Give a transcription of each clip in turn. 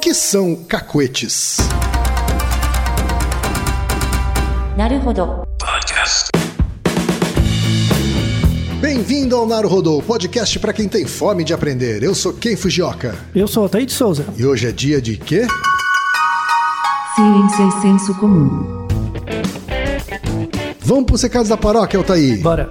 que são cacuetes? Naruhodo. Podcast. Bem-vindo ao Naruhodo, podcast para quem tem fome de aprender. Eu sou Ken Fujioka. Eu sou Otaí de Souza. E hoje é dia de quê? Ciência e é senso comum. Vamos para os recados da paróquia, Otaí. Bora.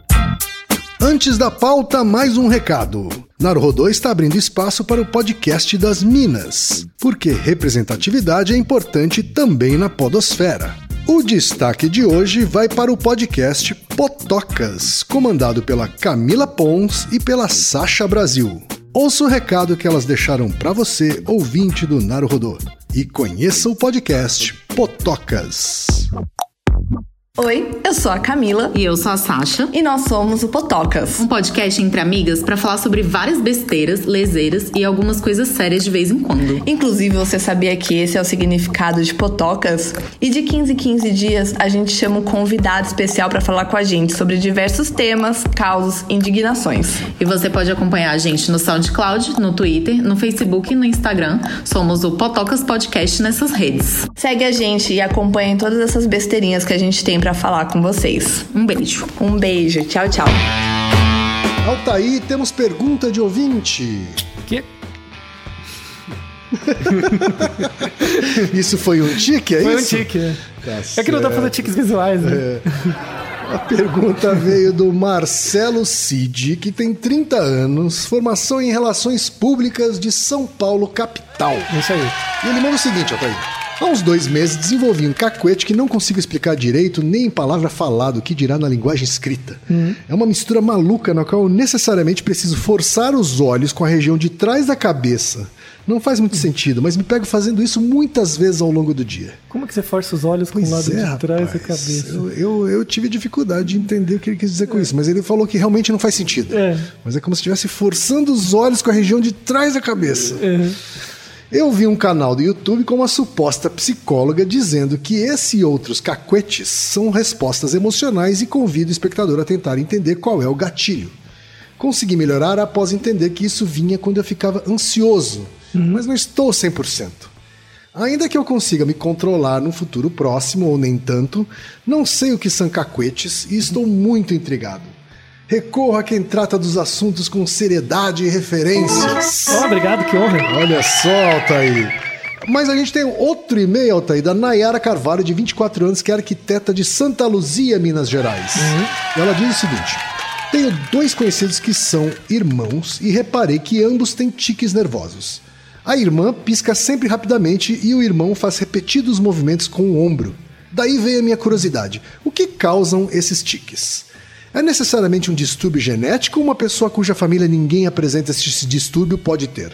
Antes da pauta, mais um recado. Naruhodô está abrindo espaço para o podcast das Minas, porque representatividade é importante também na podosfera. O destaque de hoje vai para o podcast Potocas, comandado pela Camila Pons e pela Sasha Brasil. Ouça o recado que elas deixaram para você, ouvinte do Naruhodô, e conheça o podcast Potocas. Oi, eu sou a Camila E eu sou a Sasha. e nós somos o Potocas. Um podcast entre amigas pra falar sobre várias besteiras, leseiras e algumas coisas sérias de vez em quando. Inclusive, você sabia que esse é o significado de Potocas? E de 15 em 15 dias, a gente chama um convidado especial para falar com a gente sobre diversos temas, causos, indignações. E você pode acompanhar a gente no SoundCloud, no Twitter, no Facebook e no Instagram. Somos o Potocas Podcast nessas redes. Segue a gente e acompanhe todas essas besteirinhas que a gente tem para falar com vocês. Um beijo. Um beijo, tchau, tchau. Altaí, temos pergunta de ouvinte. Que? Isso foi um tique, é Foi um isso? tique. né? Tá É que não dá pra fazer tiques visuais, né? A pergunta veio do Marcelo Cid, que tem 30 anos, formação em Relações Públicas de São Paulo, capital. Isso aí. E ele manda o seguinte, Altair. Há uns dois meses desenvolvi um cacuete que não consigo explicar direito nem em palavra falada, o que dirá na linguagem escrita. É uma mistura maluca na qual eu necessariamente preciso forçar os olhos com a região de trás da cabeça. Não faz muito sentido, mas me pego fazendo isso muitas vezes ao longo do dia. Como que você força os olhos com o lado é, de trás da rapaz. cabeça? Eu, eu, eu tive dificuldade de entender o que ele quis dizer com isso, mas ele falou que realmente não faz sentido. É. Mas é como se estivesse forçando os olhos com a região de trás da cabeça. Uhum. Eu vi um canal do YouTube com uma suposta psicóloga dizendo que esse e outros cacuetes são respostas emocionais e convido o espectador a tentar entender qual é o gatilho. Consegui melhorar após entender que isso vinha quando eu ficava ansioso, mas não estou 100%. Ainda que eu consiga me controlar no futuro próximo, ou nem tanto, não sei o que são cacuetes e estou muito intrigado. Recorro a quem trata dos assuntos com seriedade e referências. Oh, obrigado, que honra. Olha só, Altair. Mas a gente tem outro e-mail, Altair, da Nayara Carvalho, de 24 anos, que é arquiteta de Santa Luzia, Minas Gerais. E ela diz o seguinte: Tenho dois conhecidos que são irmãos e reparei que ambos têm tiques nervosos. A irmã pisca sempre rapidamente e o irmão faz repetidos movimentos com o ombro. Daí veio a minha curiosidade: o que causam esses tiques? É necessariamente um distúrbio genético ou uma pessoa cuja família ninguém apresenta esse distúrbio pode ter?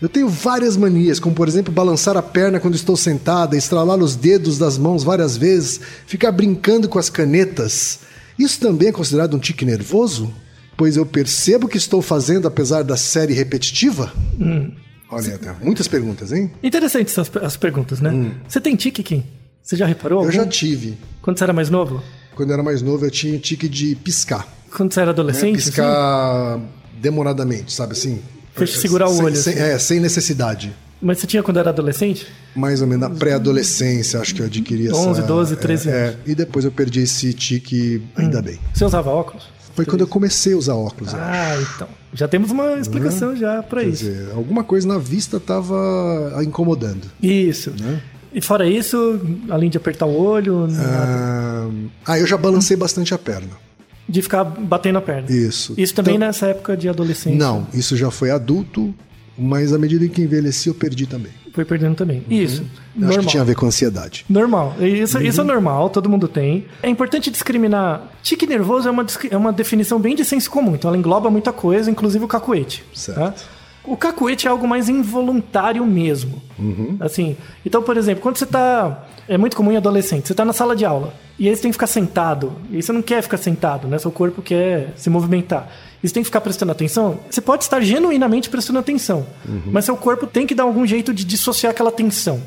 Eu tenho várias manias, como por exemplo balançar a perna quando estou sentada, estralar os dedos das mãos várias vezes, ficar brincando com as canetas. Isso também é considerado um tique nervoso? Pois eu percebo que estou fazendo apesar da série repetitiva? Olha, tem muitas perguntas, hein? Interessantes as, as perguntas, né? Você tem tique, Kim? Você já reparou? Hum. Eu algum? já tive. Quando você era mais novo? Quando eu era mais novo, eu tinha tique de piscar. Quando você era né? adolescente? assim? Piscar demoradamente, sabe assim? Fez segurar o Sem- olho, sem- assim. é, sem necessidade. Mas você tinha quando era adolescente? Mais ou menos na pré-adolescência, acho que eu adquiri essa. 11, 12, 13 é, anos. é, e depois eu perdi esse tique, ainda bem. Você usava óculos? Foi quando eu comecei a usar óculos. Ah, então. Já temos uma explicação já pra Quer isso. dizer, alguma coisa na vista tava incomodando. Isso. Né? E fora isso, além de apertar o olho. Ah, ah, eu já balancei bastante a perna. de ficar batendo a perna. Isso. Isso também Então- nessa época de adolescência. Não, isso já foi adulto, mas à medida em que envelheci, eu perdi também. Foi perdendo também. Isso. Eu Acho Normal. que tinha a ver com ansiedade. Normal. Isso, isso é normal, todo mundo tem. É importante discriminar. Tique nervoso é uma, é uma definição bem de senso comum, então ela engloba muita coisa, inclusive o cacuete. Certo. tá? O cacuete é algo mais involuntário mesmo. Assim, então, por exemplo, quando você tá. É muito comum em adolescente, você tá na sala de aula e aí você tem que ficar sentado. E você não quer ficar sentado, né? Seu corpo quer se movimentar. E você tem que ficar prestando atenção. Você pode estar genuinamente prestando atenção, mas seu corpo tem que dar algum jeito de dissociar aquela tensão.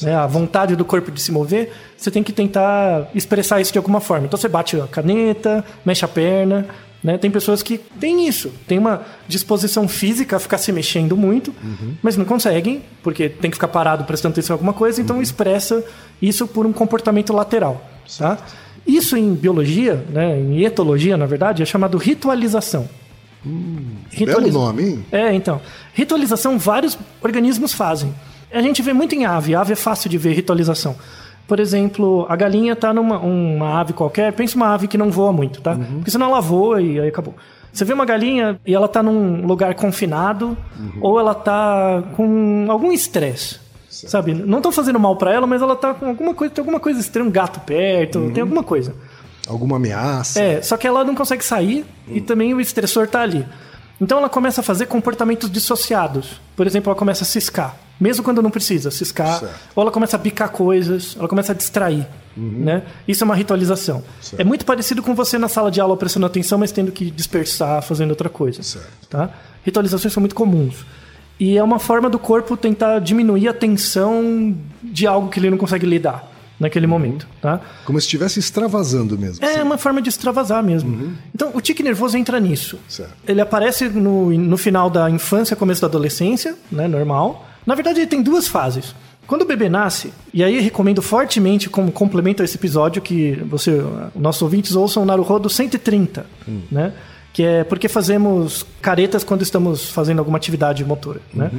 Né? A vontade do corpo de se mover, você tem que tentar expressar isso de alguma forma. Então você bate a caneta, mexe a perna. Né? Tem pessoas que têm isso, tem uma disposição física a ficar se mexendo muito, mas não conseguem, porque tem que ficar parado prestando atenção em alguma coisa, então expressa isso por um comportamento lateral. Tá? Isso em biologia, né, em etologia, na verdade, é chamado ritualização. Belo nome, hein? É, então. Ritualização vários organismos fazem. A gente vê muito em ave. Ave é fácil de ver ritualização. Por exemplo, a galinha tá numa uma ave qualquer, pensa uma ave que não voa muito, tá? Porque senão ela voa e aí acabou. Você vê uma galinha e ela tá num lugar confinado ou ela tá com algum estresse. Sabe? Não estão fazendo mal para ela, mas ela tá com alguma coisa, tem alguma coisa estranha, um gato perto, tem alguma coisa. Alguma ameaça. É, só que ela não consegue sair e também o estressor tá ali. Então ela começa a fazer comportamentos dissociados. Por exemplo, ela começa a ciscar, mesmo quando não precisa ciscar. Certo. Ou ela começa a bicar coisas, ela começa a distrair. Né? Isso é uma ritualização. Certo. É muito parecido com você na sala de aula prestando atenção, mas tendo que dispersar, fazendo outra coisa. Certo. Tá? Ritualizações são muito comuns. E é uma forma do corpo tentar diminuir a tensão de algo que ele não consegue lidar naquele momento. Tá? Como se estivesse extravasando mesmo. É uma forma de extravasar mesmo. Então, o tique nervoso entra nisso. Certo. Ele aparece no, no final da infância, começo da adolescência, né, normal. Na verdade, ele tem duas fases. Quando o bebê nasce, e aí recomendo fortemente como complemento a esse episódio que você, nossos ouvintes ouçam o Naruhodo 130, né? Que é porque fazemos caretas quando estamos fazendo alguma atividade motora, né?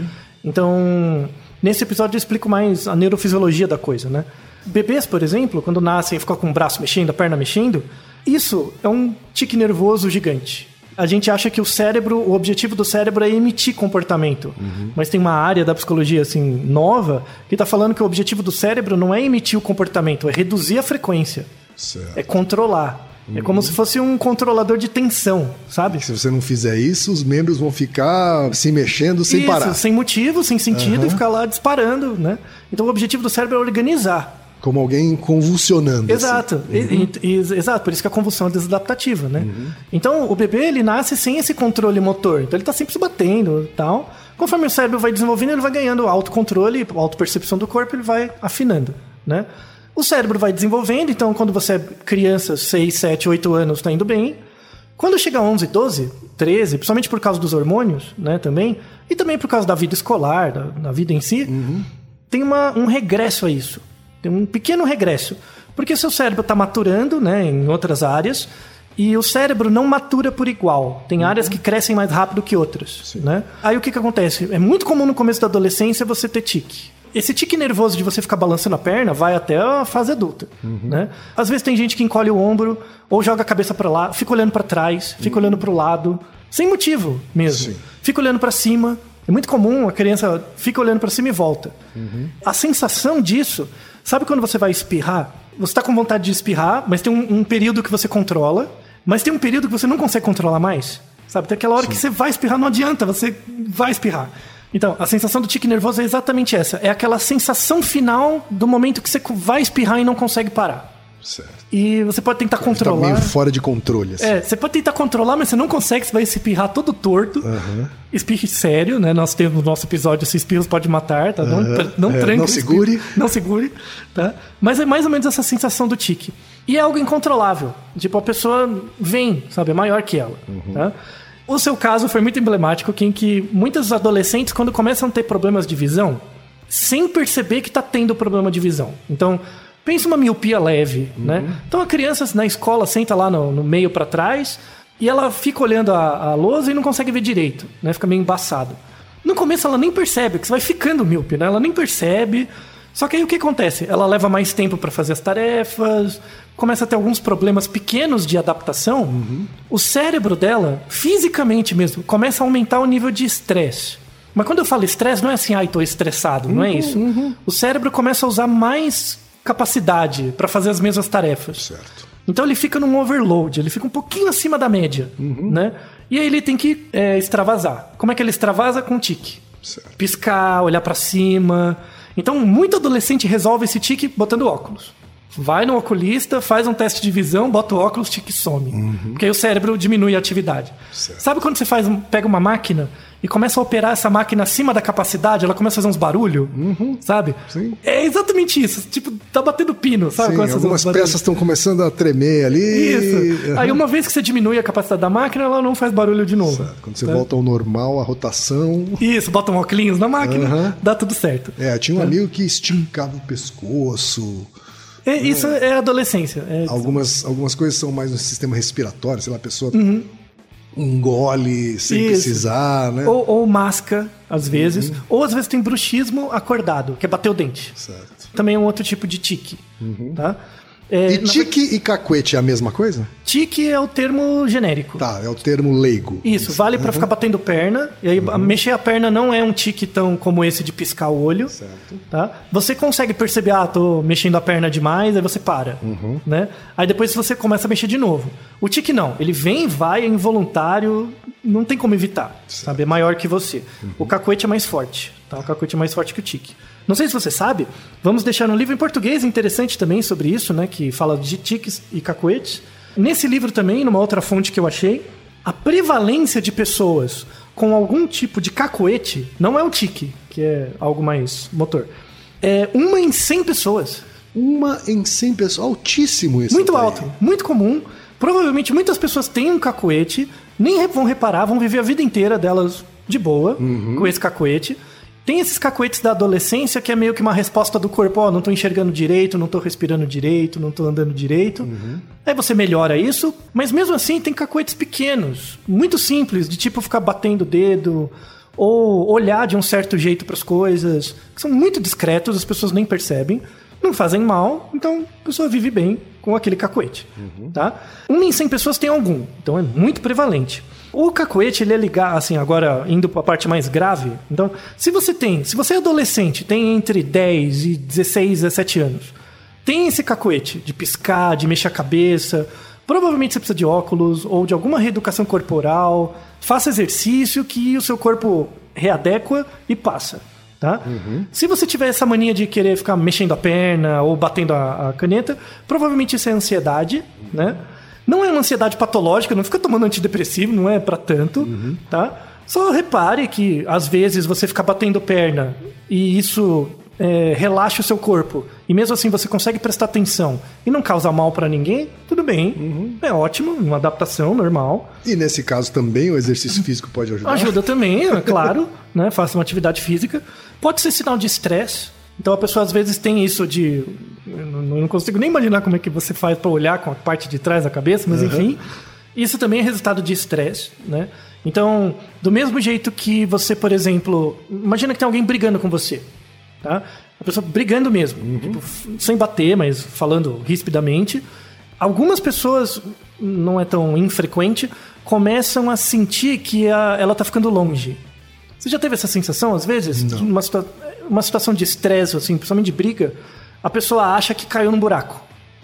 Então, nesse episódio eu explico mais a neurofisiologia da coisa, né? Bebês, por exemplo, quando nascem e ficam com o braço mexendo, a perna mexendo, isso é um tique nervoso gigante. A gente acha que o cérebro, o objetivo do cérebro é emitir comportamento. Mas tem uma área da psicologia assim nova que está falando que o objetivo do cérebro não é emitir o comportamento, é reduzir a frequência, Certo. é controlar. É como se fosse um controlador de tensão, sabe? Se você não fizer isso, os membros vão ficar se mexendo sem Isso, parar. sem motivo, sem sentido, e ficar lá disparando, né? Então o objetivo do cérebro é organizar. Como alguém convulsionando. assim. Exato, E- e- e- exato, por isso que a convulsão é desadaptativa, né? Então o bebê ele nasce sem esse controle motor, então ele tá sempre se batendo e tal. Conforme o cérebro vai desenvolvendo, ele vai ganhando autocontrole, autopercepção do corpo, ele vai afinando, né? O cérebro vai desenvolvendo, então quando você é criança, 6, 7, 8 anos, tá indo bem. Quando chega a 11, 12, 13, principalmente por causa dos hormônios, né, também, e também por causa da vida escolar, da, da vida em si, tem uma, um regresso a isso. Tem um pequeno regresso. Porque seu cérebro está maturando né, em outras áreas e o cérebro não matura por igual. Tem áreas que crescem mais rápido que outras. Né? Aí o que, que acontece? É muito comum no começo da adolescência você ter tique. Esse tique nervoso de você ficar balançando a perna vai até a fase adulta. Né? Às vezes tem gente que encolhe o ombro ou joga a cabeça para lá, fica olhando para trás, fica olhando para o lado, sem motivo mesmo. Sim. Fica olhando para cima. É muito comum a criança fica olhando para cima e volta. A sensação disso, sabe quando você vai espirrar? Você está com vontade de espirrar, mas tem um, um período que você controla, mas tem um período que você não consegue controlar mais. Sabe? Tem aquela hora que você vai espirrar, não adianta, você vai espirrar. Então, a sensação do tique nervoso é exatamente essa. É aquela sensação final do momento que você vai espirrar e não consegue parar. Certo. E você pode tentar Tá controlar. meio fora de controle. Assim. É, você pode tentar controlar, mas você não consegue, você vai espirrar todo torto. Espirre sério, né? Nós temos no nosso episódio Se Espirros Pode Matar, tá? Não, Aham. não É, tranque não segure. Não segure, tá? Mas é mais ou menos essa sensação do tique. E é algo incontrolável. Tipo, a pessoa vem, sabe? É maior que ela, tá? O seu caso foi muito emblemático, que em que muitos adolescentes, quando começam a ter problemas de visão, sem perceber que está tendo problema de visão. Então, pensa uma miopia leve, né? Então a criança na escola senta lá no, no meio para trás e ela fica olhando a, a lousa e não consegue ver direito, né? Fica meio embaçado. No começo ela nem percebe, que você vai ficando míope, né? Ela nem percebe. Só que aí o que acontece? Ela leva mais tempo para fazer as tarefas, começa a ter alguns problemas pequenos de adaptação. O cérebro dela, fisicamente mesmo, começa a aumentar o nível de estresse. Mas quando eu falo estresse, não é assim, ai, tô estressado, não é isso. O cérebro começa a usar mais capacidade para fazer as mesmas tarefas. Certo. Então ele fica num overload, ele fica um pouquinho acima da média, né? E aí ele tem que é, extravasar. Como é que ele extravasa? Com tique. Certo. Piscar, olhar pra cima. Então, muito adolescente resolve esse tique botando óculos. Vai no oculista, faz um teste de visão, bota o óculos, tique some. Porque aí o cérebro diminui a atividade. Certo. Sabe quando você faz pega uma máquina e começa a operar essa máquina acima da capacidade, ela começa a fazer uns barulhos? Sabe? Sim. É exatamente isso. Tipo, tá batendo pino, sabe? Sim, algumas peças estão começando a tremer ali. Isso. Aí uma vez que você diminui a capacidade da máquina, ela não faz barulho de novo. Certo. Quando você Né? volta ao normal, a rotação. Isso, bota um óculos na máquina, Aham. dá tudo certo. É, tinha um amigo que esticava o pescoço. É, isso é adolescência. É, Algumas, algumas coisas são mais no sistema respiratório, sei lá, a pessoa engole sem Uhum. Isso. precisar, né? ou, ou masca, às vezes. Uhum. Ou às vezes tem bruxismo acordado, que é bater o dente. Certo. Também é um outro tipo de tique. Tá? É, Uhum. E na- tique e cacuete é a mesma coisa? tique é o termo genérico. Tá, é o termo leigo. Isso, vale pra ficar batendo perna. E aí, Uhum. mexer a perna não é um tique tão como esse de piscar o olho. Certo. Tá? Você consegue perceber, ah, tô mexendo a perna demais, aí você para. Uhum. Né? Aí depois você começa a mexer de novo. O tique não, ele vem e vai, é involuntário, não tem como evitar. Sabe? É maior que você. Uhum. O cacoete é mais forte. Tá? O cacoete é mais forte que o tique. Não sei se você sabe, vamos deixar um livro em português interessante também sobre isso, né? Que fala de tiques e cacoetes. Nesse livro também, numa outra fonte que eu achei, a prevalência de pessoas com algum tipo de cacoete não é o tique, que é algo mais motor. É uma em 100 pessoas. Uma em 100 pessoas. Altíssimo isso. Muito alto, muito comum. Provavelmente muitas pessoas têm um cacoete, nem vão reparar, vão viver a vida inteira delas de boa com esse cacoete. Tem esses cacoetes da adolescência que é meio que uma resposta do corpo, ó, não tô enxergando direito, não tô respirando direito, não tô andando direito. Aí você melhora isso, mas mesmo assim tem cacoetes pequenos, muito simples, de tipo ficar batendo o dedo ou olhar de um certo jeito para as coisas, que são muito discretos, as pessoas nem percebem não fazem mal, então a pessoa vive bem com aquele cacoete. Tá? Uma em 100 pessoas tem algum, então é muito prevalente. O cacoete, ele é ligado, assim, agora indo para a parte mais grave. Então, se você tem, se você é adolescente, tem entre 10 e 16, 17 anos, tem esse cacoete de piscar, de mexer a cabeça, provavelmente você precisa de óculos ou de alguma reeducação corporal, faça exercício que o seu corpo readequa e passa. Tá? Se você tiver essa mania de querer ficar mexendo a perna ou batendo a, a caneta, provavelmente isso é ansiedade, né? Não é uma ansiedade patológica, não fica tomando antidepressivo, não é pra tanto, tá? Só repare que às vezes você fica batendo perna e isso é, relaxa o seu corpo e mesmo assim você consegue prestar atenção e não causa mal pra ninguém, tudo bem, é ótimo, uma adaptação normal. E nesse caso também o exercício físico pode ajudar. Ajuda também, é claro, né? Faça uma atividade física. Pode ser sinal de estresse. Então a pessoa às vezes tem isso de. Eu não não consigo nem imaginar como é que você faz para olhar com a parte de trás da cabeça, mas enfim. Isso também é resultado de estresse, né? Então, do mesmo jeito que você, por exemplo, imagina que tem alguém brigando com você, tá? A pessoa brigando mesmo, tipo, f- sem bater, mas falando rispidamente. Algumas pessoas, não é tão infrequente, começam a sentir que a- ela tá ficando longe. Você já teve essa sensação, às vezes? De Uma, situa- uma situação de estresse, assim, principalmente de briga, a pessoa acha que caiu num buraco.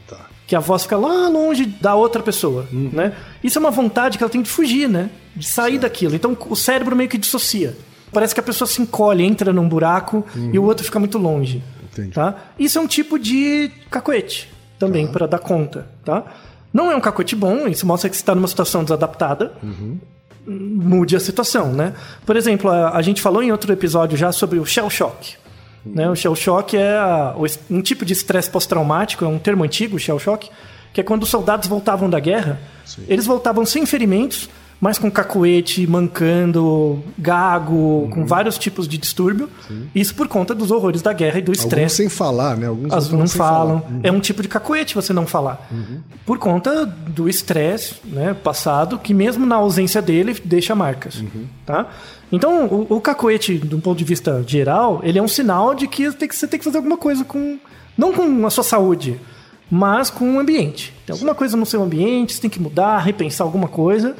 Tá. Que a voz fica lá longe da outra pessoa, né? Isso é uma vontade que ela tem de fugir, né? De sair daquilo. Então o cérebro meio que dissocia. Parece que a pessoa se encolhe, entra num buraco e o outro fica muito longe. Entendi. Tá? Isso é um tipo de cacoete também, para dar conta, tá? Não é um cacoete bom, isso mostra que você está numa situação desadaptada. Mude a situação, né? Por exemplo, a, a gente falou em outro episódio já sobre o shell shock. Né? O shell shock é a- um tipo de estresse pós-traumático, é um termo antigo, o shell shock, que é quando os soldados voltavam da guerra, eles voltavam sem ferimentos, mas com cacoete, mancando, gago, com vários tipos de distúrbio. Isso por conta dos horrores da guerra e do estresse. sem falar, né? Alguns As não falam. Uhum. É um tipo de cacoete você não falar. Por conta do estresse né, passado, que mesmo na ausência dele deixa marcas. Uhum. Tá? Então, o, o cacoete, de um ponto de vista geral, ele é um sinal de que você tem que fazer alguma coisa com. Não com a sua saúde, mas com o ambiente. Tem alguma coisa no seu ambiente, você tem que mudar, repensar alguma coisa.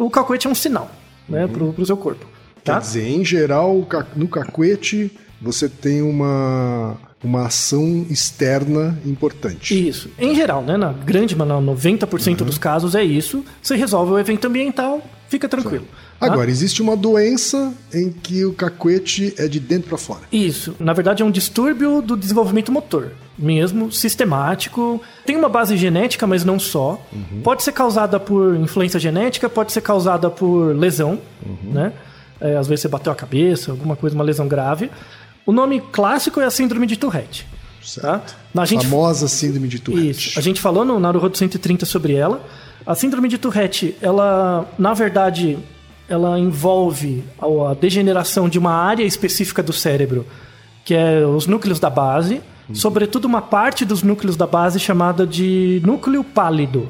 O cacoete é um sinal né, pro, pro seu corpo. Quer Tá? dizer, em geral, o no cacuete você tem uma uma ação externa importante. Isso. Em geral, né? Na grande, mas na 90% Uhum. dos casos é isso. Você resolve o evento ambiental, fica tranquilo. tá? Agora, existe uma doença em que o cacuete é de dentro para fora. Isso. Na verdade, é um distúrbio do desenvolvimento motor. Mesmo, sistemático. Tem uma base genética, mas não só. Pode ser causada por influência genética, pode ser causada por lesão, né? É, às vezes você bateu a cabeça, alguma coisa, uma lesão grave. O nome clássico é a síndrome de Tourette. Tá? Na gente Famosa síndrome de Tourette. Isso. A gente falou no Naruto 130 sobre ela. A síndrome de Tourette, ela, na verdade, ela envolve a degeneração de uma área específica do cérebro, que é os núcleos da base, sobretudo uma parte dos núcleos da base chamada de núcleo pálido.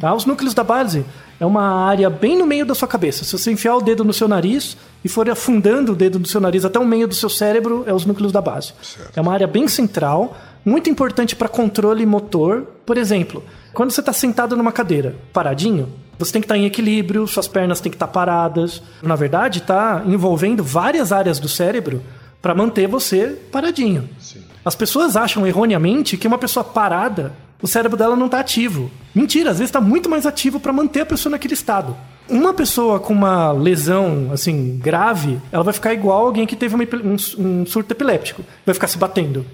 Tá? Os núcleos da base é uma área bem no meio da sua cabeça. Se você enfiar o dedo no seu nariz e for afundando o dedo do seu nariz até o meio do seu cérebro, é os núcleos da base. É uma área bem central, muito importante para controle motor. Por exemplo, quando você está sentado numa cadeira, paradinho, você tem que estar em equilíbrio, suas pernas têm que estar paradas. Na verdade, está envolvendo várias áreas do cérebro para manter você paradinho. As pessoas acham erroneamente que uma pessoa parada, o cérebro dela não está ativo. Mentira, às vezes está muito mais ativo para manter a pessoa naquele estado. Uma pessoa com uma lesão assim grave, ela vai ficar igual alguém que teve uma um, um surto epiléptico, vai ficar se batendo,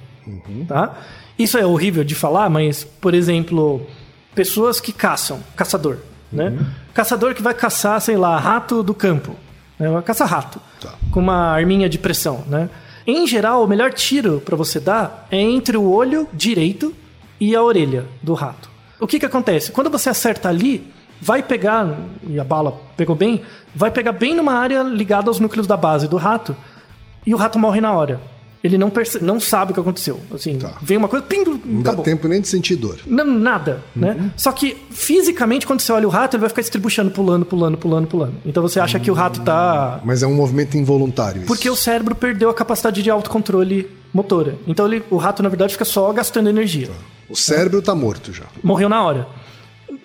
tá? Isso é horrível de falar, mas por exemplo, pessoas que caçam, caçador, né? Caçador que vai caçar, sei lá, rato do campo, né? Vai caçar rato Tá. com uma arminha de pressão, né? Em geral, o melhor tiro para você dar é entre o olho direito e a orelha do rato. O que que acontece? Quando você acerta ali, vai pegar, e a bala pegou bem, vai pegar bem numa área ligada aos núcleos da base do rato, e o rato morre na hora. Ele não, perce- não sabe o que aconteceu. Assim, Tá. vem uma coisa, pim, Não dá acabou. tempo nem de sentir dor. Não, nada, né? Só que fisicamente, quando você olha o rato, ele vai ficar estribuchando, pulando, pulando, pulando, pulando. Então você acha que o rato tá. Mas é um movimento involuntário. Isso. Porque o cérebro perdeu a capacidade de autocontrole motora. Então ele, o rato, na verdade, fica só gastando energia. O cérebro tá morto já. Morreu na hora.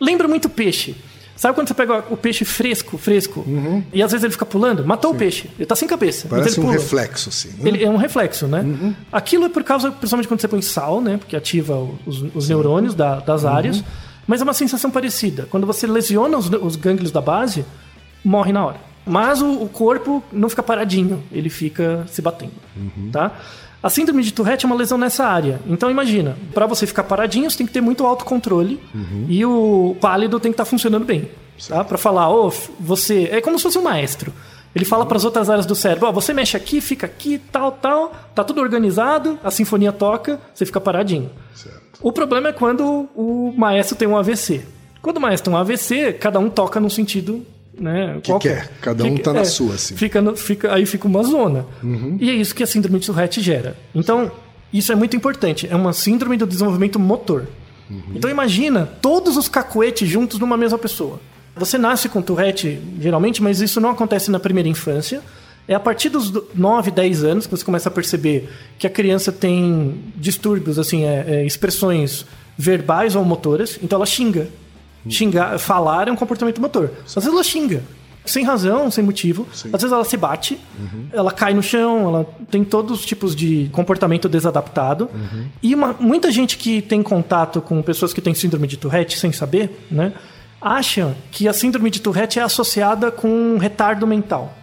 Lembra muito peixe. Sabe quando você pega o peixe fresco, fresco, e às vezes ele fica pulando? Matou o peixe. Ele tá sem cabeça. Parece um reflexo, assim. né? Ele é um reflexo, né? Aquilo é por causa, principalmente quando você põe sal, né? Porque ativa os, os neurônios da- das áreas. Mas é uma sensação parecida. Quando você lesiona os, os gânglios da base, morre na hora. Mas o, o corpo não fica paradinho, ele fica se batendo, tá? A síndrome de Tourette é uma lesão nessa área. Então imagina, para você ficar paradinho, você tem que ter muito autocontrole e o pálido tem que estar funcionando bem, tá? Para falar, f- você é como se fosse um maestro. Ele fala para as outras áreas do cérebro, ó, você mexe aqui, fica aqui, tal, tal, tá tudo organizado, a sinfonia toca, você fica paradinho. O problema é quando o maestro tem um AVC. Quando o maestro tem um AVC, cada um toca num sentido, né? Que quer. Cada um tá na sua, assim. Fica, no- fica, aí fica uma zona. E é isso que a síndrome de Tourette gera. Então, isso é muito importante. É uma síndrome do desenvolvimento motor. Então imagina todos os cacuetes juntos numa mesma pessoa. Você nasce com Tourette, geralmente, mas isso não acontece na primeira infância. É a partir dos do- 9, 10 anos que você começa a perceber que a criança tem distúrbios, assim, é, é, expressões verbais ou motoras. Então ela xinga. Xingar, falar é um comportamento motor. Às vezes ela xinga. Sem razão, sem motivo. Às vezes ela se bate, ela cai no chão, ela tem todos os tipos de comportamento desadaptado. E uma- muita gente que tem contato com pessoas que têm síndrome de Tourette sem saber, né? Acha que a síndrome de Tourette é associada com um retardo mental.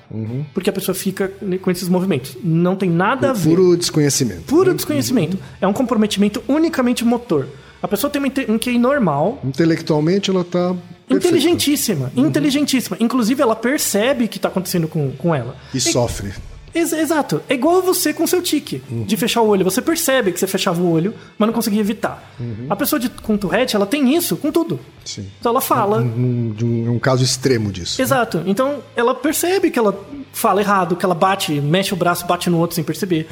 Porque a pessoa fica com esses movimentos. Não tem nada a ver Puro desconhecimento. puro desconhecimento. É um comprometimento unicamente motor. A pessoa tem um QI normal, Intelectualmente ela tá. perfeita. inteligentíssima, inteligentíssima. Inclusive, ela percebe o que está acontecendo com, com ela. E sofre. Ex- exato. É igual você com seu tique de fechar o olho. Você percebe que você fechava o olho, mas não conseguia evitar. A pessoa de, com Tourette, ela tem isso com tudo. Sim. Então ela fala. Um, um, um caso extremo disso. Exato. Então ela percebe que ela fala errado, que ela bate, mexe o braço, bate no outro sem perceber.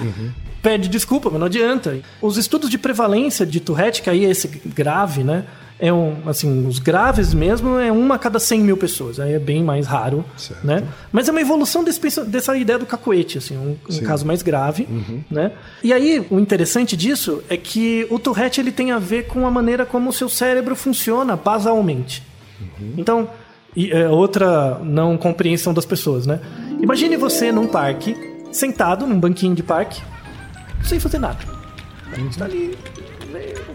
Pede desculpa, mas não adianta. Os estudos de prevalência de Tourette, que aí é esse grave, né? É um, assim, os graves mesmo é uma a cada 100 mil pessoas. Aí é bem mais raro, Certo. né? Mas é uma evolução desse dessa ideia do cacoete, assim, um, um caso mais grave, né? E aí, o interessante disso é que o Tourette ele tem a ver com a maneira como o seu cérebro funciona basalmente. Então, e, é, outra não compreensão das pessoas, né? Imagine você num parque, sentado num banquinho de parque, sem fazer nada. A gente tá ali,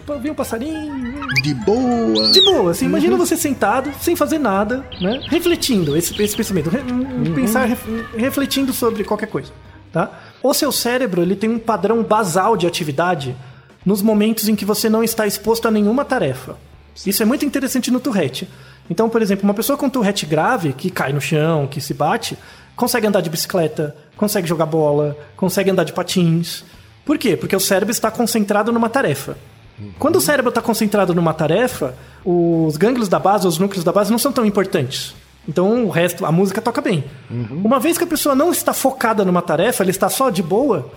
vê- vê um passarinho, De boa. de boa, assim, imagina você sentado, sem fazer nada, né? Refletindo esse, esse pensamento, re- um pensar, ref- refletindo sobre qualquer coisa, tá? O seu cérebro, ele tem um padrão basal de atividade nos momentos em que você não está exposto a nenhuma tarefa. Isso é muito interessante no Tourette. Então, por exemplo, uma pessoa com Tourette grave, que cai no chão, que se bate, consegue andar de bicicleta, consegue jogar bola, consegue andar de patins. Por quê? Porque o cérebro está concentrado numa tarefa. Quando o cérebro está concentrado numa tarefa, os gânglios da base, os núcleos da base não são tão importantes. Então o resto, a música toca bem. Uma vez que a pessoa não está focada numa tarefa, ela está só de boa,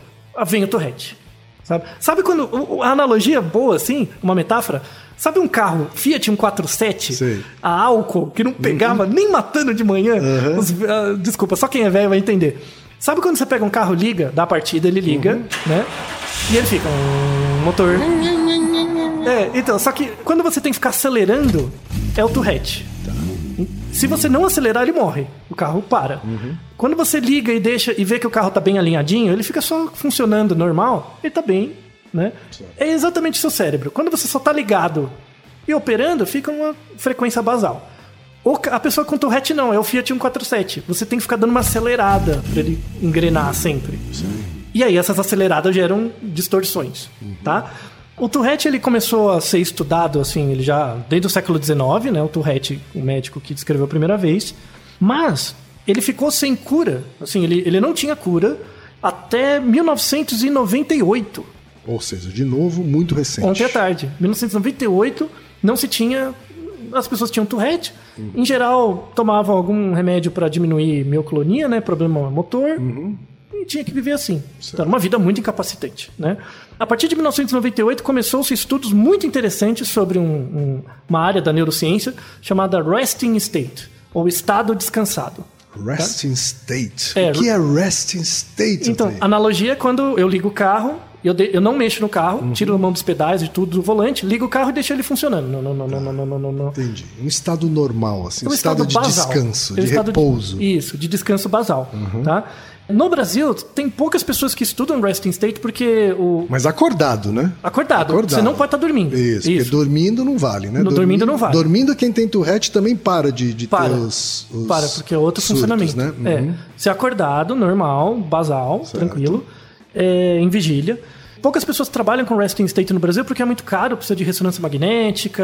vem o Tourette. Sabe? Sabe quando. A analogia boa, assim, uma metáfora? Sabe um carro Fiat 147 Sei. a álcool que não pegava nem matando de manhã? Os- ah, desculpa, só quem é velho vai entender. Sabe quando você pega um carro, liga, dá a partida, ele liga, né? E ele fica um motor. É, então, só que quando você tem que ficar acelerando, é o Tourette. Se você não acelerar, ele morre. O carro para. Quando você liga e deixa e vê que o carro tá bem alinhadinho, ele fica só funcionando normal, ele tá bem, né? É exatamente o seu cérebro. Quando você só tá ligado e operando, fica uma frequência basal. O a pessoa com Tourette não, é o Fiat 147. Você tem que ficar dando uma acelerada para ele engrenar sempre. E aí essas aceleradas geram distorções, tá? O Tourette ele começou a ser estudado assim, ele já desde o século XIX, né? O Tourette, o médico que descreveu a primeira vez, mas ele ficou sem cura, assim, ele, ele não tinha cura até 1998. Ou seja, de novo, muito recente. Ontem à tarde. 1998, não se tinha. As pessoas tinham Tourette. Em geral, tomavam algum remédio para diminuir mioclonia, né? Problema motor e tinha que viver assim. Certo. Então, era uma vida muito incapacitante, né? A partir de 1998 começou-se estudos muito interessantes sobre um, um, uma área da neurociência chamada resting state, ou estado descansado. Resting tá? state. É, o que é resting state? Então, analogia é quando eu ligo o carro eu, de, eu, não mexo no carro, uhum. tiro a mão dos pedais e tudo do volante, ligo o carro e deixo ele funcionando. Não, não, não, não, não, não, não, não. Entendi. Um estado normal, assim, um, estado, estado, de basal. descanso, é um de repouso. De, isso, de descanso basal, uhum. tá? No Brasil, tem poucas pessoas que estudam resting state porque o Mas acordado, né? acordado, Acordado. você não pode estar dormindo. Isso, porque dormindo não vale, né? No dormindo não vale. Dormindo, quem tem Tourette também para de, de Para. ter os, os Para, porque é outro surtos, funcionamento. né? É. Uhum. Ser acordado, normal, basal, tranquilo, é, em vigília. Poucas pessoas trabalham com resting state no Brasil porque é muito caro, precisa de ressonância magnética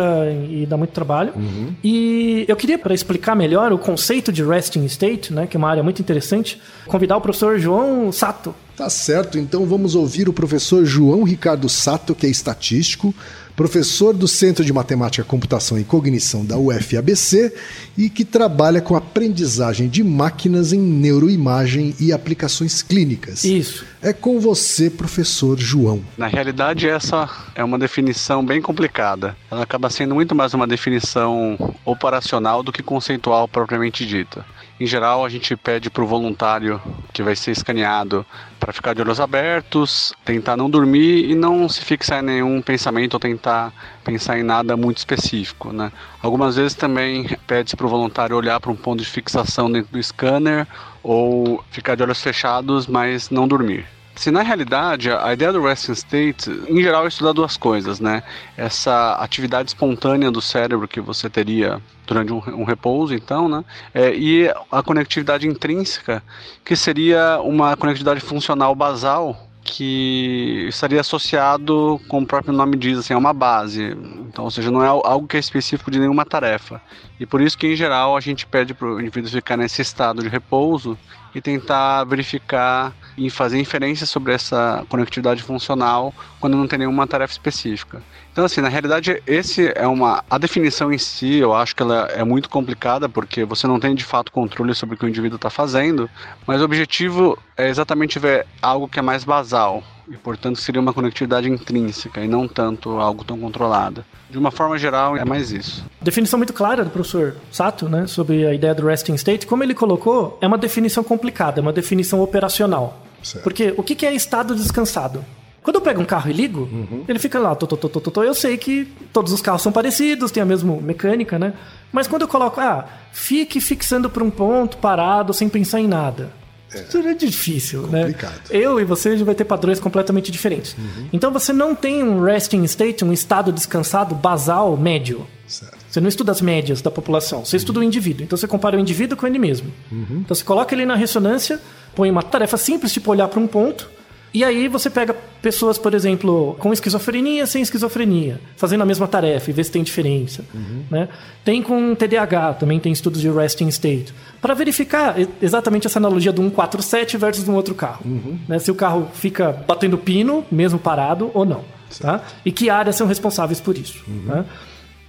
e dá muito trabalho. Uhum. E eu queria, para explicar melhor o conceito de resting state, né, que é uma área muito interessante, convidar o professor João Sato. Tá certo, então vamos ouvir o professor João Ricardo Sato, que é estatístico, professor do Centro de Matemática, Computação e Cognição da UFABC e que trabalha com aprendizagem de máquinas em neuroimagem e aplicações clínicas. Isso. É com você, professor João. Na realidade, essa é uma definição bem complicada. Ela acaba sendo muito mais uma definição operacional do que conceitual propriamente dita. Em geral, a gente pede para o voluntário que vai ser escaneado para ficar de olhos abertos, tentar não dormir e não se fixar em nenhum pensamento ou tentar pensar em nada muito específico. Né? Algumas vezes também pede para o voluntário olhar para um ponto de fixação dentro do scanner ou ficar de olhos fechados, mas não dormir. Se na realidade a ideia do resting state, em geral, é estudar duas coisas, né? Essa atividade espontânea do cérebro que você teria durante um, um repouso, então, né? É, e a conectividade intrínseca, que seria uma conectividade funcional basal que estaria associado, como o próprio nome diz, assim, a uma base. Então, ou seja, não é algo que é específico de nenhuma tarefa. E por isso que, em geral, a gente pede para o indivíduo ficar nesse estado de repouso e tentar verificar e fazer inferências sobre essa conectividade funcional quando não tem nenhuma tarefa específica. Então, assim, na realidade, esse é uma a definição em si, eu acho que ela é muito complicada porque você não tem de fato controle sobre o que o indivíduo está fazendo, mas o objetivo é exatamente ver algo que é mais basal e, portanto, seria uma conectividade intrínseca e não tanto algo tão controlado. De uma forma geral, é mais isso. Definição muito clara do professor Sato, né, sobre a ideia do resting state. Como ele colocou, é uma definição complicada, é uma definição operacional. Certo. Porque o que é estado descansado? Quando eu pego um carro e ligo, ele fica lá, tô, tô, tô, tô, tô, eu sei que todos os carros são parecidos, tem a mesma mecânica, né? Mas quando eu coloco, ah, fique fixando para um ponto, parado, sem pensar em nada. Isso é difícil, Complicado. né? Eu e você a gente vai ter padrões completamente diferentes. Então você não tem um resting state, um estado descansado basal médio. Certo. Você não estuda as médias da população, você estuda o indivíduo. Então você compara o indivíduo com ele mesmo. Então você coloca ele na ressonância, põe uma tarefa simples, tipo olhar para um ponto, e aí você pega pessoas, por exemplo, com esquizofrenia, sem esquizofrenia, fazendo a mesma tarefa e vê se tem diferença. Né? Tem com TDAH, também tem estudos de resting state, para verificar exatamente essa analogia do 147 versus um outro carro. Né? Se o carro fica batendo pino, mesmo parado, ou não. Tá? E que áreas são responsáveis por isso. né?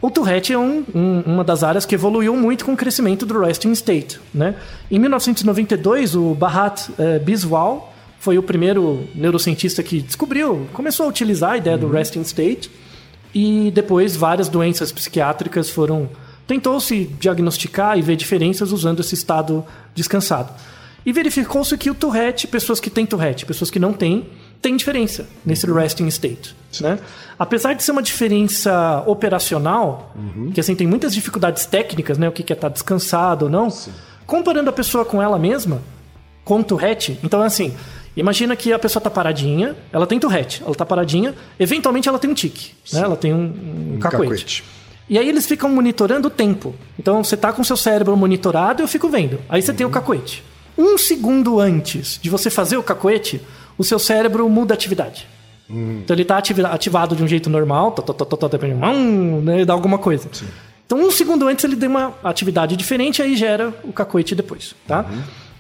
O Tourette é um- um- uma das áreas que evoluiu muito com o crescimento do resting state. Né? Em 1992, o Bharat eh, Biswal foi o primeiro neurocientista que descobriu, começou a utilizar a ideia do resting state e depois várias doenças psiquiátricas foram tentou-se diagnosticar e ver diferenças usando esse estado descansado. E verificou-se que o Tourette, pessoas que têm Tourette, pessoas que não têm, tem diferença nesse resting state. Né? Apesar de ser uma diferença operacional, que assim tem muitas dificuldades técnicas, né? o que é estar descansado ou não, comparando a pessoa com ela mesma, com Tourette, então assim, imagina que a pessoa tá paradinha, ela tem Tourette, ela tá paradinha, eventualmente ela tem um tique, né? ela tem um, um, cacoete. cacoete. E aí eles ficam monitorando o tempo. Então você tá com seu cérebro monitorado, eu fico vendo. Aí você tem o cacoete. Um segundo antes de você fazer o cacoete, o seu cérebro muda a atividade. Então ele está ativado de um jeito normal, tá, tá, tá, tá, tá, depende- hum, né, dá alguma coisa. Então um segundo antes ele tem uma atividade diferente, aí gera o cacoete depois, tá?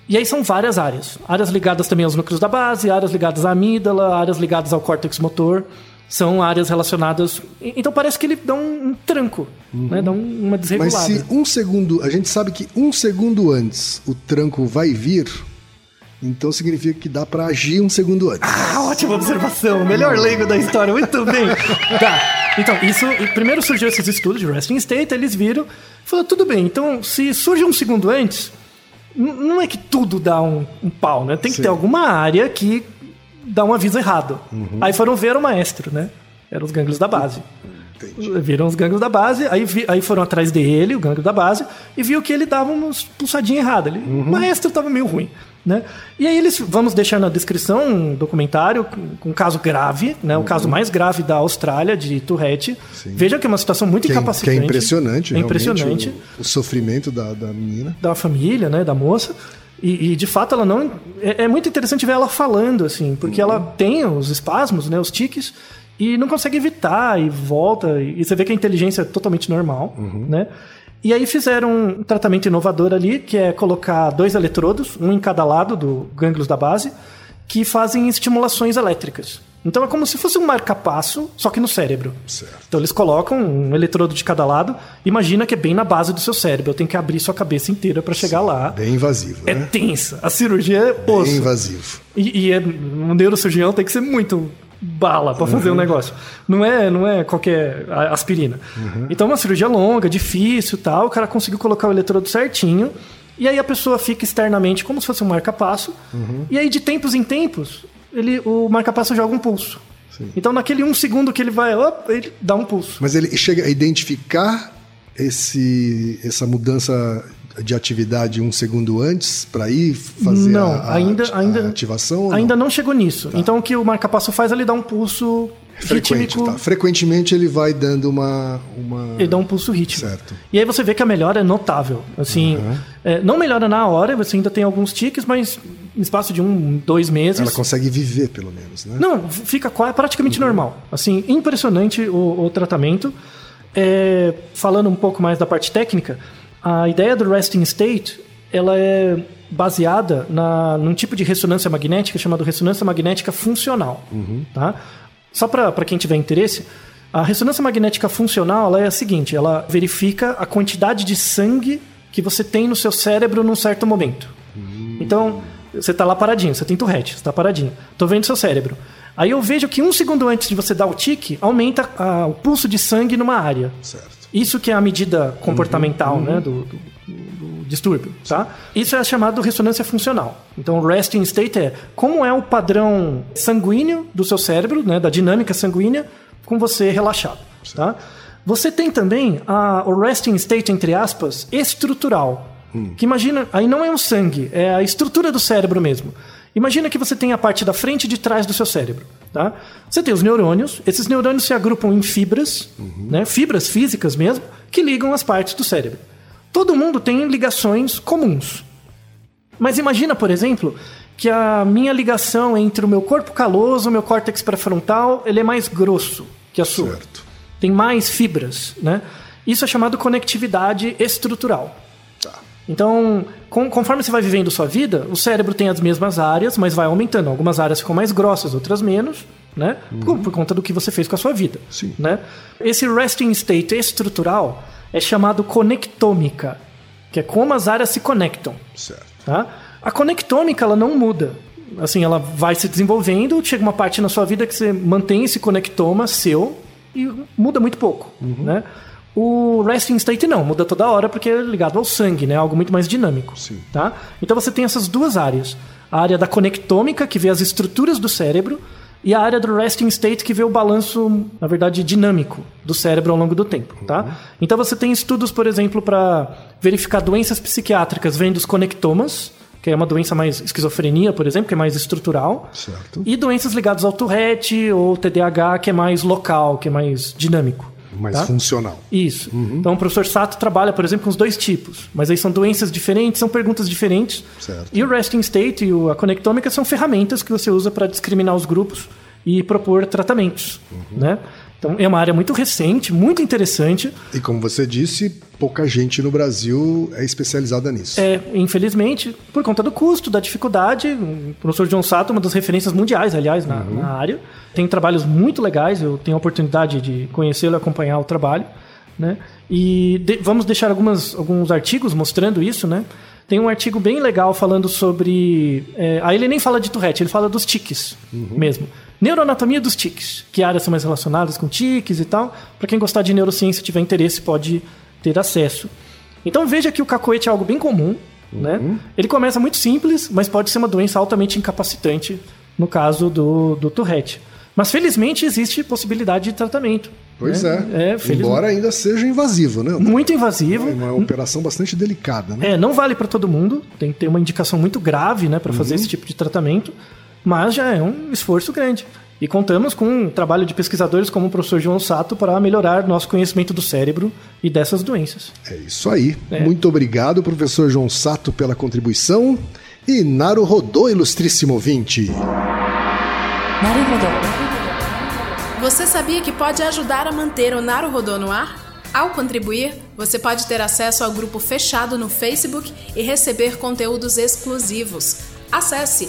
E aí são várias áreas. Áreas ligadas também aos núcleos da base, áreas ligadas à amígdala, áreas ligadas ao córtex motor. São áreas relacionadas. Então parece que ele dá um, um tranco, né? Dá um- uma Mas desregulada. se um segundo, a gente sabe que um segundo antes o tranco vai vir, então significa que dá pra agir um segundo antes. Ah, ótima observação. Melhor leigo da história. Muito bem. Tá. Então, isso. Primeiro surgiu esses estudos de resting state, eles viram. Falaram, tudo bem, então, se surge um segundo antes, não é que tudo dá um, um pau, né? Tem que ter alguma área que dá um aviso errado. Aí foram ver o maestro, né? Eram os gânglios da base. Viram os gânglios da base, aí, vi- aí foram atrás dele, o gânglio da base, e viu que ele dava umas pulsadinhas erradas. Ele, O maestro estava meio ruim. Né? E aí eles, vamos deixar na descrição um documentário com, um caso grave, né? o caso mais grave da Austrália, de Tourette. Veja que é uma situação muito Que é, que incapacitante. é impressionante, É realmente, impressionante O, o sofrimento da, da menina. da família, né, da moça. E, e, de fato ela não é, é muito interessante ver ela falando assim, porque ela tem os espasmos, né, os tiques e não consegue evitar e volta e você vê que a inteligência é totalmente normal, né? E aí fizeram um tratamento inovador ali, que é colocar dois eletrodos, um em cada lado do gânglios da base, que fazem estimulações elétricas. Então é como se fosse um marca-passo, só que no cérebro. Certo. Então eles colocam um eletrodo de cada lado. Imagina que é bem na base do seu cérebro. Eu tenho que abrir sua cabeça inteira para chegar lá. Bem invasivo, É né? tensa. A cirurgia é Bem osso. invasivo. E, e é, um neurocirurgião tem que ser muito bala para fazer o negócio. Não é, não é qualquer aspirina. Então é uma cirurgia longa, difícil, tal. O cara conseguiu colocar o eletrodo certinho. E aí a pessoa fica externamente como se fosse um marca-passo. E aí de tempos em tempos, ele, o marca-passo joga um pulso. Então naquele um segundo que ele vai, op, ele dá um pulso. Mas ele chega a identificar esse, essa mudança de atividade um segundo antes para ir fazer não, a, a ainda, a ainda, ativação? ainda não? chegou nisso. Então o que o marca-passo faz, ele dá um pulso Frequente, rítmico. tá. Frequentemente ele vai dando uma. uma... Ele dá um pulso rítmico. Certo. E aí você vê que a melhora é notável. Assim, é, não melhora na hora, você ainda tem alguns tiques, mas no espaço de um, dois meses. Ela consegue viver, pelo menos, né? Não, fica praticamente normal. Assim, impressionante o, o tratamento. É, falando um pouco mais da parte técnica, a ideia do resting state ela é baseada na, num tipo de ressonância magnética chamado ressonância magnética funcional. Tá? Só para quem tiver interesse, a ressonância magnética funcional ela é a seguinte: ela verifica a quantidade de sangue que você tem no seu cérebro num certo momento. Então, você está lá paradinho, você tem Tourette, você está paradinho. Tô vendo seu cérebro. Aí eu vejo que um segundo antes de você dar o tique, aumenta a- o pulso de sangue numa área. Certo. Isso que é a medida comportamental né, do, do- do distúrbio. Tá? Isso é chamado ressonância funcional. Então, o resting state é como é o padrão sanguíneo do seu cérebro, né, da dinâmica sanguínea, com você relaxado. Tá? Você tem também a, o resting state, entre aspas, estrutural. Que imagina, aí não é um sangue, é a estrutura do cérebro mesmo. Imagina que você tem a parte da frente e de trás do seu cérebro. Tá? Você tem os neurônios, esses neurônios se agrupam em fibras, né, fibras físicas mesmo, que ligam as partes do cérebro. Todo mundo tem ligações comuns. Mas imagina, por exemplo, que a minha ligação entre o meu corpo caloso, o meu córtex pré-frontal, ele é mais grosso que a sua. Certo. Tem mais fibras, né? Isso é chamado conectividade estrutural. Então, com- conforme você vai vivendo sua vida, o cérebro tem as mesmas áreas, mas vai aumentando. Algumas áreas ficam mais grossas, outras menos, né? Por, por conta do que você fez com a sua vida. Sim. Né? Esse resting state estrutural é chamado conectômica, que é como as áreas se conectam. Certo. Tá? A conectômica ela não muda. Assim, ela vai se desenvolvendo, chega uma parte na sua vida que você mantém esse conectoma seu e muda muito pouco, né? O resting state não, muda toda hora porque é ligado ao sangue, né? Algo muito mais dinâmico, Sim. tá? Então você tem essas duas áreas. A área da conectômica, que vê as estruturas do cérebro, e a área do resting state, que vê o balanço, na verdade, dinâmico do cérebro ao longo do tempo, tá? Então você tem estudos, por exemplo, para verificar doenças psiquiátricas vendo os conectomas, que é uma doença mais esquizofrenia, por exemplo, que é mais estrutural. Certo. E doenças ligadas ao Tourette ou TDAH, que é mais local, que é mais dinâmico. Mais tá? funcional. Isso. Então o professor Sato trabalha, por exemplo, com os dois tipos. Mas aí são doenças diferentes, são perguntas diferentes. Certo. E o resting state e a conectômica são ferramentas que você usa para discriminar os grupos e propor tratamentos. Né? Então é uma área muito recente, muito interessante. E como você disse, pouca gente no Brasil é especializada nisso. É, infelizmente, por conta do custo, da dificuldade, o professor John Sato é uma das referências mundiais, aliás, na, na área. Tem trabalhos muito legais, eu tenho a oportunidade de conhecê-lo e acompanhar o trabalho. Né? E de- vamos deixar algumas, alguns artigos mostrando isso, né? Tem um artigo bem legal falando sobre. é, aí ele nem fala de Tourette, ele fala dos tiques mesmo. Neuroanatomia dos tiques, que áreas são mais relacionadas com tiques e tal. Para quem gostar de neurociência e tiver interesse, pode ter acesso. Então veja que o cacoete é algo bem comum, né? Ele começa muito simples, mas pode ser uma doença altamente incapacitante no caso do, do Tourette. Mas felizmente existe possibilidade de tratamento. Pois né? é. felizmente. Embora ainda seja invasivo, né? Muito invasivo. É uma operação bastante delicada, né? É, não vale para todo mundo, tem que ter uma indicação muito grave, né, para fazer esse tipo de tratamento, mas já é um esforço grande. E contamos com o trabalho de pesquisadores como o professor João Sato para melhorar nosso conhecimento do cérebro e dessas doenças. É isso aí. É. Muito obrigado, professor João Sato, pela contribuição. E Naru Rodô, ilustríssimo ouvinte. Naru Rodô. Você sabia que pode ajudar a manter o Naru Rodô no ar? Ao contribuir, você pode ter acesso ao grupo fechado no Facebook e receber conteúdos exclusivos. Acesse